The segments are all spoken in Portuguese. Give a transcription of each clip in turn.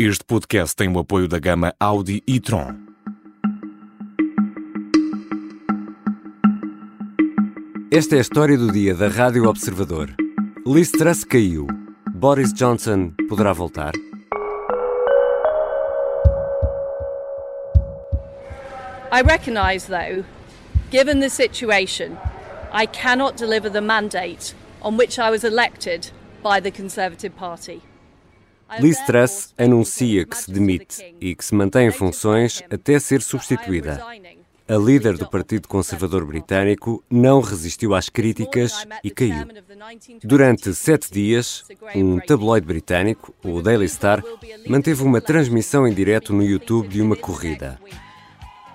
Este podcast tem o apoio da gama Audi e Tron. Esta é a história do dia da Rádio Observador. Liz Truss caiu. Boris Johnson poderá voltar? I recognise, though, given the situation, I cannot deliver the mandate on which I was elected by the Conservative Party. Liz Truss anuncia que se demite e que se mantém em funções até ser substituída. A líder do Partido Conservador Britânico não resistiu às críticas e caiu. Durante sete dias, um tabloide britânico, o Daily Star, manteve uma transmissão em direto no YouTube de uma corrida.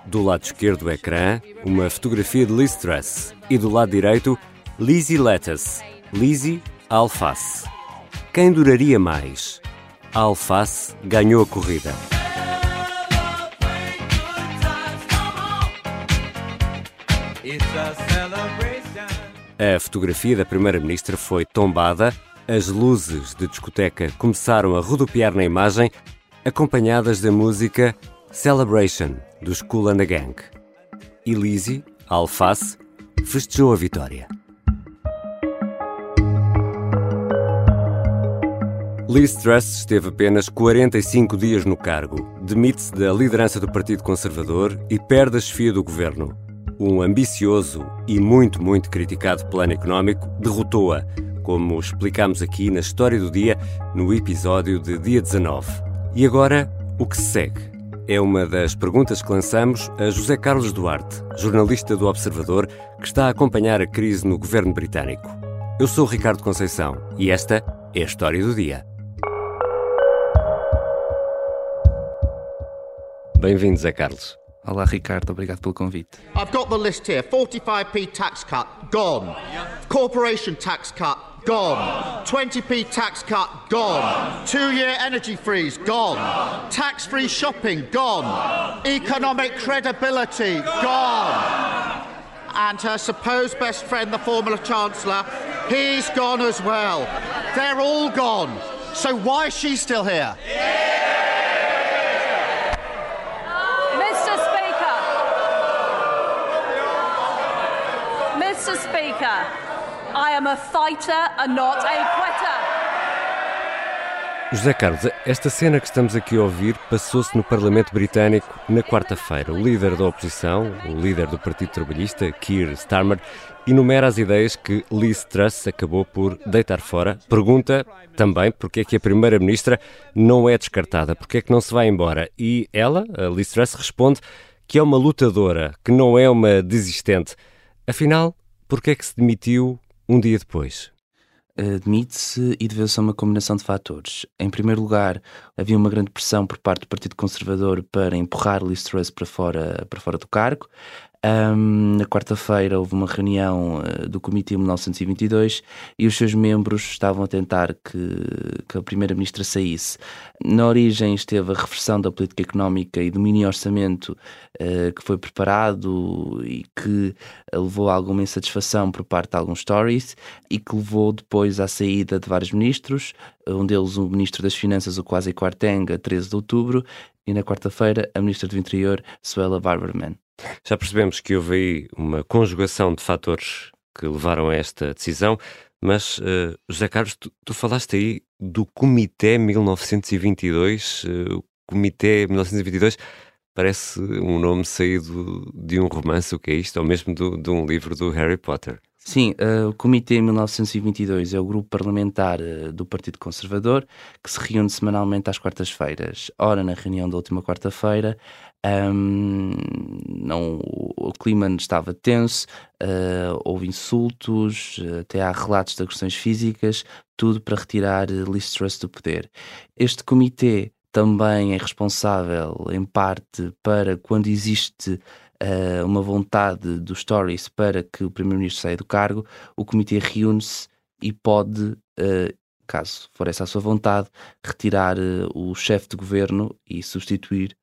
Do lado esquerdo do ecrã, uma fotografia de Liz Truss e do lado direito, Lizzie Lettuce, Lizzie Alface. Quem duraria mais? A Alface ganhou a corrida. A fotografia da Primeira-Ministra foi tombada, as luzes de discoteca começaram a rodopiar na imagem, acompanhadas da música Celebration dos Cool and the Gang. E Lizzie, a alface, festejou a vitória. Liz Truss esteve apenas 45 dias no cargo, demite-se da liderança do Partido Conservador e perde a chefia do governo. Um ambicioso e muito, muito criticado plano económico derrotou-a, como explicámos aqui na História do Dia, no episódio de dia 19. E agora, o que se segue? É uma das perguntas que lançamos a José Carlos Duarte, jornalista do Observador, que está a acompanhar a crise no governo britânico. Eu sou Ricardo Conceição e esta é a História do Dia. Bem-vindo, Zé Carlos. Olá, Ricardo, obrigado pelo convite. I've got the list here 45p tax cut, gone. Corporation tax cut, gone. 20p tax cut, gone. Two year energy freeze, gone. Tax free shopping, gone. Economic credibility, gone. And her supposed best friend, the former Chancellor, he's gone as well. They're all gone. So why is she still here? Mr. Speaker, I am a fighter and not a quitter. José Carlos, esta cena que estamos aqui a ouvir passou-se no Parlamento Britânico na quarta-feira. O líder da oposição, o líder do Partido Trabalhista, Keir Starmer, enumera as ideias que Liz Truss acabou por deitar fora. Pergunta também porque é que a Primeira-Ministra não é descartada, porque é que não se vai embora. E ela, Liz Truss, responde que é uma lutadora, que não é uma desistente. Afinal, porque é que se demitiu um dia depois? Admite-se e deveu ser uma combinação de fatores. Em primeiro lugar, havia uma grande pressão por parte do Partido Conservador para empurrar Liz Truss para fora, para fora do cargo. Um, na quarta-feira houve uma reunião uh, do Comitê 1922 e os seus membros estavam a tentar que, que a Primeira-Ministra saísse. Na origem esteve a reversão da política económica e do mini-orçamento uh, que foi preparado e que levou a alguma insatisfação por parte de alguns Tories e que levou depois à saída de vários ministros, um deles o Ministro das Finanças, o Kwasi Kwarteng, a 13 de outubro, e na quarta-feira a Ministra do Interior, Suela Barberman. Já percebemos que houve aí uma conjugação de fatores que levaram a esta decisão, mas, uh, José Carlos, tu, tu, falaste aí do Comitê 1922. Uh, o Comitê 1922 parece um nome saído de um romance, o que é isto? Ou mesmo do, de um livro do Harry Potter. Sim, uh, o Comitê 1922 é o grupo parlamentar uh, do Partido Conservador que se reúne semanalmente às quartas-feiras. Ora, na reunião da última quarta-feira, um, não, o clima estava tenso, uh, houve insultos, até há relatos de agressões físicas, tudo para retirar Liz Truss do poder. Este comitê também é responsável, em parte, para quando existe uh, uma vontade dos Tories para que o Primeiro-Ministro saia do cargo, o Comitê reúne-se e pode, uh, caso for essa a sua vontade, retirar uh, o chefe de governo e substituir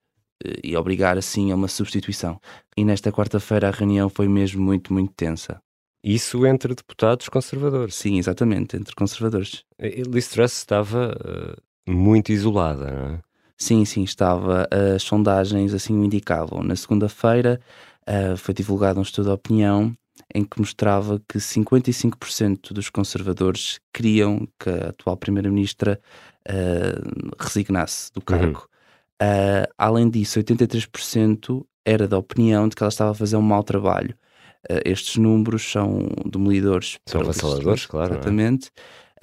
e obrigar assim a uma substituição. E nesta quarta-feira a reunião foi mesmo muito, muito tensa. Isso entre deputados conservadores. Sim, exatamente, entre conservadores. Liz Truss estava muito isolada, não é? Sim, sim, estava. As sondagens assim o indicavam. Na segunda-feira uh, foi divulgado um estudo de opinião em que mostrava que 55% dos conservadores queriam que a atual Primeira-Ministra uh, resignasse do uhum. cargo. Uhum. Uh, além disso, 83% era da opinião de que ela estava a fazer um mau trabalho. Uh, estes números são demolidores. São avassaladores, claro. É?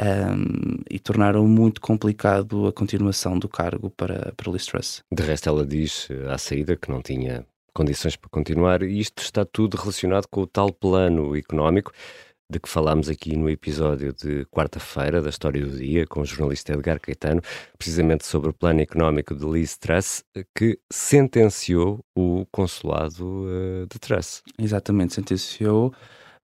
Um, e tornaram muito complicado a continuação do cargo para, para Liz Truss. De resto, ela diz à saída que não tinha condições para continuar, e isto está tudo relacionado com o tal plano económico de que falámos aqui no episódio de quarta-feira da História do Dia com o jornalista Edgar Caetano, precisamente sobre o plano económico de Liz Truss, que sentenciou o consulado uh, de Truss. Exatamente, sentenciou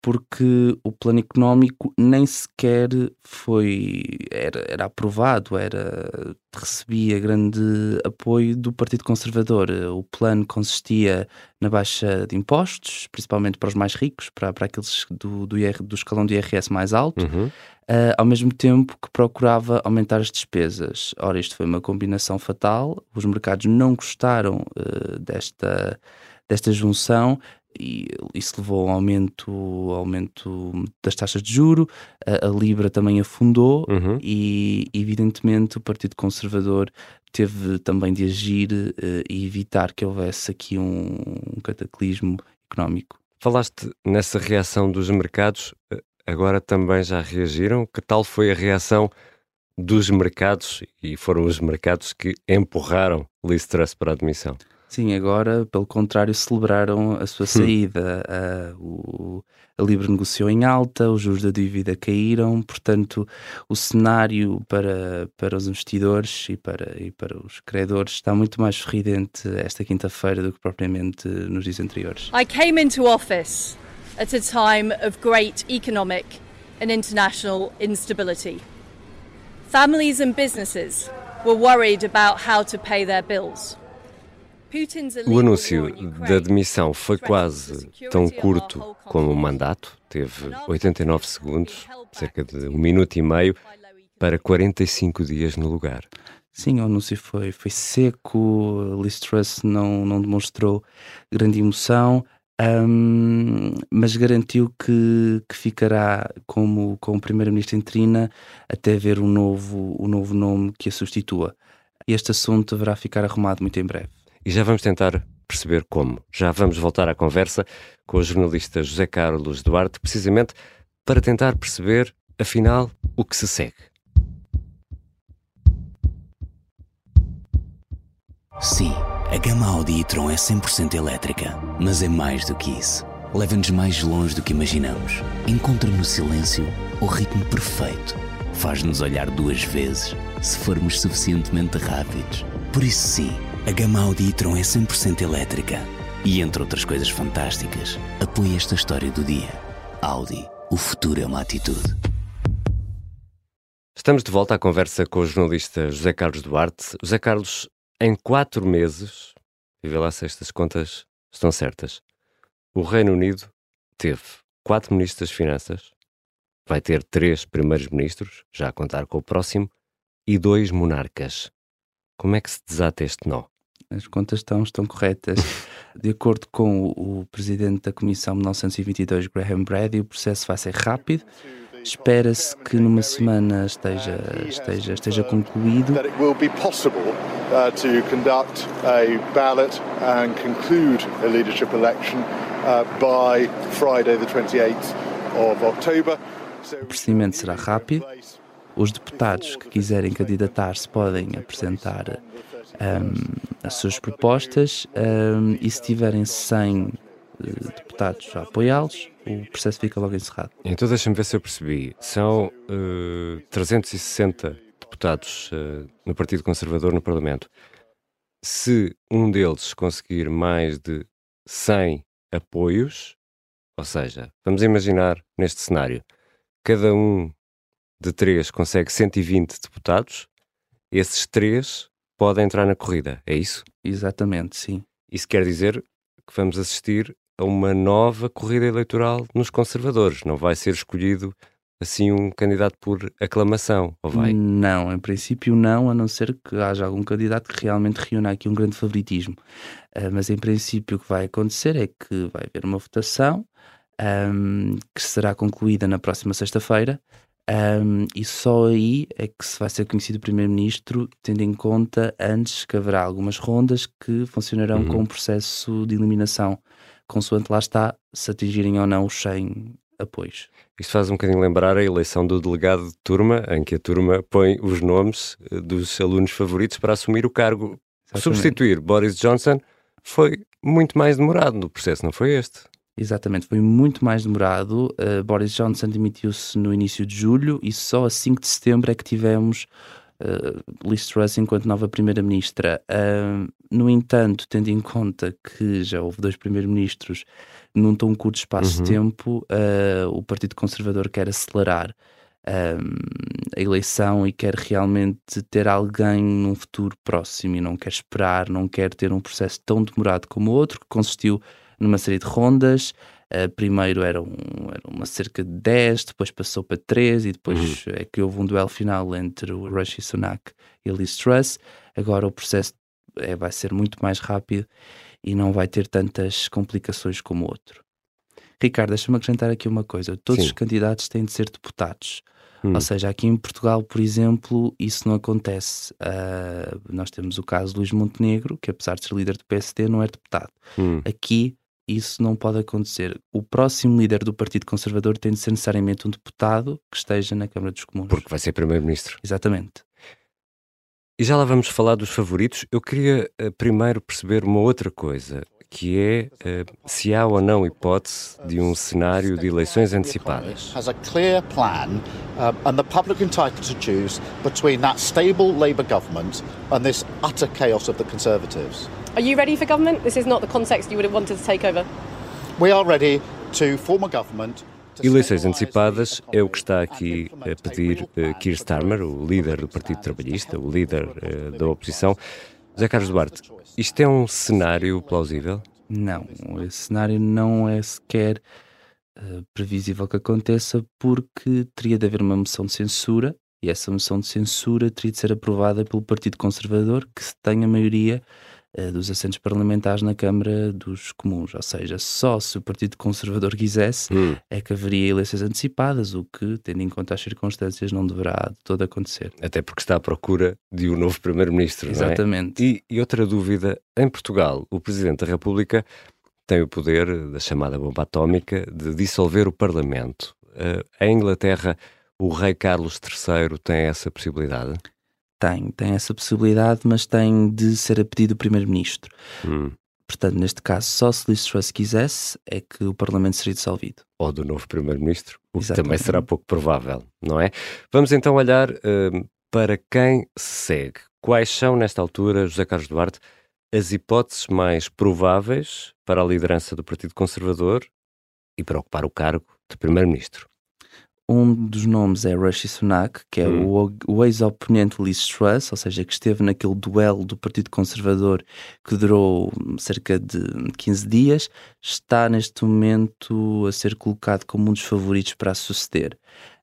porque o plano económico nem sequer foi era, era aprovado, era recebia grande apoio do Partido Conservador. O plano consistia na baixa de impostos, principalmente para os mais ricos, para, para aqueles do, do, IR, do escalão de IRS mais alto, uhum. uh, ao mesmo tempo que procurava aumentar as despesas. Ora, isto foi uma combinação fatal, os mercados não gostaram uh, desta desta junção e isso levou ao aumento, aumento das taxas de juro, a, a Libra também afundou uhum. e, evidentemente, o Partido Conservador teve também de agir uh, e evitar que houvesse aqui um, um cataclismo económico. Falaste nessa reação dos mercados, eh, agora também já reagiram? Que tal foi a reação dos mercados e foram os mercados que empurraram Liz Truss para a admissão? Sim, agora, pelo contrário, celebraram a sua hum. saída. a, o, a Libra negociou em alta, os juros da dívida caíram, portanto, o cenário para, para os investidores e para, e para os credores está muito mais sorridente esta quinta-feira do que propriamente nos dias anteriores. I came into office at a time of great economic and international instability. Families and businesses were worried about how to pay their bills. O anúncio da demissão foi quase tão curto como o mandato, teve 89 segundos, cerca de um minuto e meio, para 45 dias no lugar. Sim, o anúncio foi, foi seco, Liz Truss não, não demonstrou grande emoção, um, mas garantiu que, que ficará como, como primeira-ministra interina até ver um novo, um novo nome que a substitua. Este assunto deverá ficar arrumado muito em breve e já vamos tentar perceber como. Já vamos voltar à conversa com o jornalista José Carlos Duarte, precisamente para tentar perceber, afinal, o que se segue. Sim, a gama Audi e-tron é 100% elétrica, mas é mais do que isso. Leva-nos mais longe do que imaginamos. Encontra no silêncio o ritmo perfeito. Faz-nos olhar duas vezes se formos suficientemente rápidos. Por isso, sim a gama Audi e-tron é 100% elétrica e, entre outras coisas fantásticas, apoia esta história do dia. Audi, o futuro é uma atitude. Estamos de volta à conversa com o jornalista José Carlos Duarte. José Carlos, em quatro meses, e vê lá se estas contas estão certas, o Reino Unido teve quatro ministros das Finanças, vai ter três primeiros ministros, já a contar com o próximo, e dois monarcas. Como é que se desata este nó? as contas estão, estão corretas. De acordo com o, o presidente da Comissão 1922, Graham Brady, o processo vai ser rápido. Espera-se que numa semana esteja, esteja, esteja concluído. That it will be possible uh, to conduct a ballot and conclude a leadership election uh, by Friday, the 28th of October. O procedimento será rápido. Os deputados que quiserem candidatar-se podem apresentar um, as suas propostas um, e se tiverem 100 uh, eh, deputados a apoiá-los, o processo fica logo encerrado. Então deixa-me ver se eu percebi. São uh, eh, 360 deputados uh, no Partido Conservador no Parlamento. Se um deles conseguir mais de 100 apoios, ou seja, vamos imaginar neste cenário, cada um de três consegue 120 deputados, esses três pode entrar na corrida, é isso? Exatamente, sim. Isso quer dizer que vamos assistir a uma nova corrida eleitoral nos conservadores. Não vai ser escolhido assim um candidato por aclamação, ou vai? Não, em princípio não, a não ser que haja algum candidato que realmente reúna aqui um grande favoritismo. Uh, mas em princípio o que vai acontecer é que vai haver uma votação um, que será concluída na próxima sexta-feira. Um, e só aí é que se vai ser conhecido o Primeiro-Ministro, tendo em conta antes que haverá algumas rondas que funcionarão uhum. com um processo de eliminação, consoante lá está, se atingirem ou não os 100 apoios. Isto faz um bocadinho lembrar a eleição do delegado de turma, em que a turma põe os nomes eh, dos alunos favoritos para assumir o cargo. Exatamente. Substituir Boris Johnson foi muito mais demorado no processo, não foi este? Exatamente, foi muito mais demorado. Uh, Boris Johnson demitiu-se no início de julho e só a 5 de setembro é que tivemos uh, Liz Truss enquanto nova primeira-ministra. Uh, no entanto, tendo em conta que já houve dois primeiros-ministros num tão curto espaço uhum. de tempo, uh, o Partido Conservador quer acelerar a eleição e quer realmente ter alguém num futuro próximo e não quer esperar, não quer ter um processo tão demorado como o outro, que consistiu numa série de rondas. Uh, primeiro era, um, era, uma cerca de 10, depois passou para 3 e depois uhum. é que houve um duelo final entre o Rishi Sunak e a Liz Truss. Agora o processo é, vai ser muito mais rápido e não vai ter tantas complicações como o outro. Ricardo, deixa-me acrescentar aqui uma coisa: todos Sim. os candidatos têm de ser deputados. Hum. Ou seja, aqui em Portugal, por exemplo, isso não acontece. Uh, nós temos o caso de Luís Montenegro, que apesar de ser líder do PSD, não é deputado. Hum. Aqui isso não pode acontecer. O próximo líder do Partido Conservador tem de ser necessariamente um deputado que esteja na Câmara dos Comuns. Porque vai ser primeiro-ministro. Exatamente. E já lá vamos falar dos favoritos. Eu queria uh, primeiro perceber uma outra coisa, que é uh, se há ou não hipótese de um cenário de eleições antecipadas. Has a clear plan uh, and the public entitled to choose between that stable Labour government and this utter chaos of the Conservatives. Are you ready for government? This is not the context you would have wanted to take over. We are ready to form a government Eleições antecipadas é o que está aqui a pedir uh, Keir Starmer, o líder do Partido Trabalhista, o líder uh, da oposição. José Carlos Duarte, isto é um cenário plausível? Não, esse cenário não é sequer uh, previsível que aconteça porque teria de haver uma moção de censura e essa moção de censura teria de ser aprovada pelo Partido Conservador, que tem a maioria dos assentos parlamentares na Câmara dos Comuns. Ou seja, só se o Partido Conservador quisesse hum. é que haveria eleições antecipadas, o que, tendo em conta as circunstâncias, não deverá de todo acontecer. Até porque está à procura de um novo Primeiro-Ministro. É? Exatamente. É? E, e outra dúvida: em Portugal, o Presidente da República tem o poder da chamada bomba atómica de dissolver o Parlamento. Uh, em Inglaterra, o rei Carlos III tem essa possibilidade? Tem, tem essa possibilidade, mas tem de ser a pedido do Primeiro-Ministro. Hum. Portanto, neste caso, só se Liz Truss quisesse é que o Parlamento seria dissolvido. Ou do novo Primeiro-Ministro, o que também será pouco provável, não é? Vamos então olhar uh, para quem se segue. Quais são, nesta altura, José Carlos Duarte, as hipóteses mais prováveis para a liderança do Partido Conservador e para ocupar o cargo de Primeiro-Ministro? Um dos nomes é Rishi Sunak, que é hum. o, o ex-oponente Liz Truss, ou seja, que esteve naquele duelo do Partido Conservador que durou cerca de 15 dias, está neste momento a ser colocado como um dos favoritos para a suceder.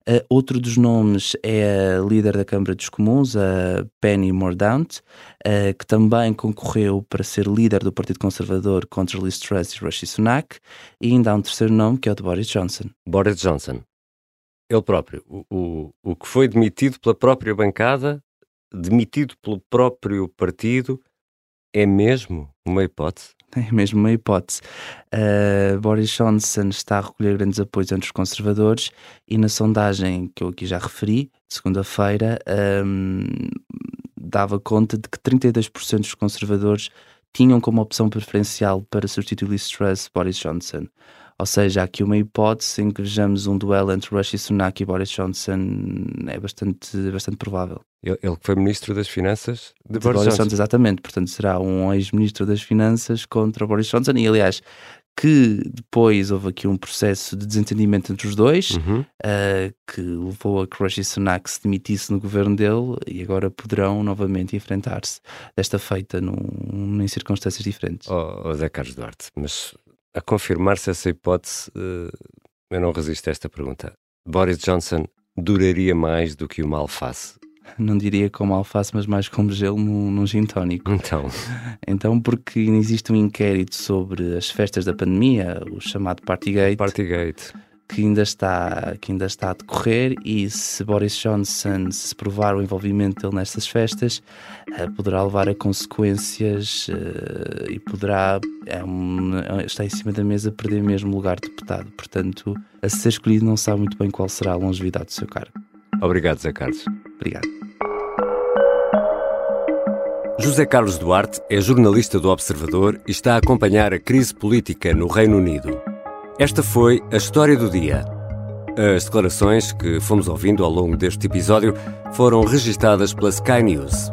Uh, outro dos nomes é a líder da Câmara dos Comuns, a Penny Mordaunt, uh, que também concorreu para ser líder do Partido Conservador contra Liz Truss e Rishi Sunak. E ainda há um terceiro nome, que é o de Boris Johnson. Boris Johnson ele próprio, o, o, o que foi demitido pela própria bancada, demitido pelo próprio partido, é mesmo uma hipótese? É mesmo uma hipótese. Uh, Boris Johnson está a recolher grandes apoios entre os conservadores e na sondagem que eu aqui já referi, segunda-feira, um, dava conta de que 32% dos conservadores tinham como opção preferencial para substituir Liz Truss Boris Johnson. Ou seja, há aqui uma hipótese em que vejamos um duelo entre Rishi Sunak e Boris Johnson é bastante, bastante provável. Ele, que foi Ministro das Finanças de, de Boris, Boris Johnson. Johnson. Exatamente, portanto será um ex-Ministro das Finanças contra Boris Johnson e aliás que depois houve aqui um processo de desentendimento entre os dois uhum. uh, que levou a que Rishi Sunak se demitisse no governo dele e agora poderão novamente enfrentar-se desta feita num, em circunstâncias diferentes. Oh, oh Zé Carlos Duarte, mas a confirmar-se essa hipótese, eh, eu não resisto a esta pergunta. Boris Johnson duraria mais do que uma alface? Não diria como alface, mas mais como gelo num, num gin tónico. Então, Então, porque existe um inquérito sobre as festas da pandemia, o chamado Partygate, Partygate. Que ainda está, que ainda está a decorrer e se Boris Johnson se provar o envolvimento dele nestas festas, eh, poderá levar a consequências eh, e poderá, é um- está em cima da mesa, perder mesmo o lugar de deputado. Portanto, a ser escolhido não sabe muito bem qual será a longevidade do seu cargo. Obrigado, Zé Carlos. Obrigado. José Carlos Duarte é jornalista do Observador e está a acompanhar a crise política no Reino Unido. Esta foi a história do dia. As declarações que fomos ouvindo ao longo deste episódio foram registadas pela Sky News.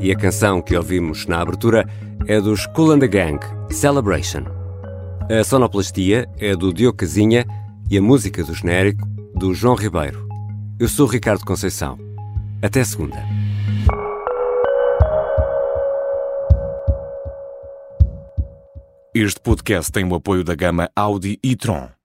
E a canção que ouvimos na abertura é dos Cool and the Gang, Celebration. A sonoplastia é do Diogo Casinha e a música do genérico do João Ribeiro. Eu sou Ricardo Conceição. Até segunda. Este podcast tem o apoio da gama Audi e Tron.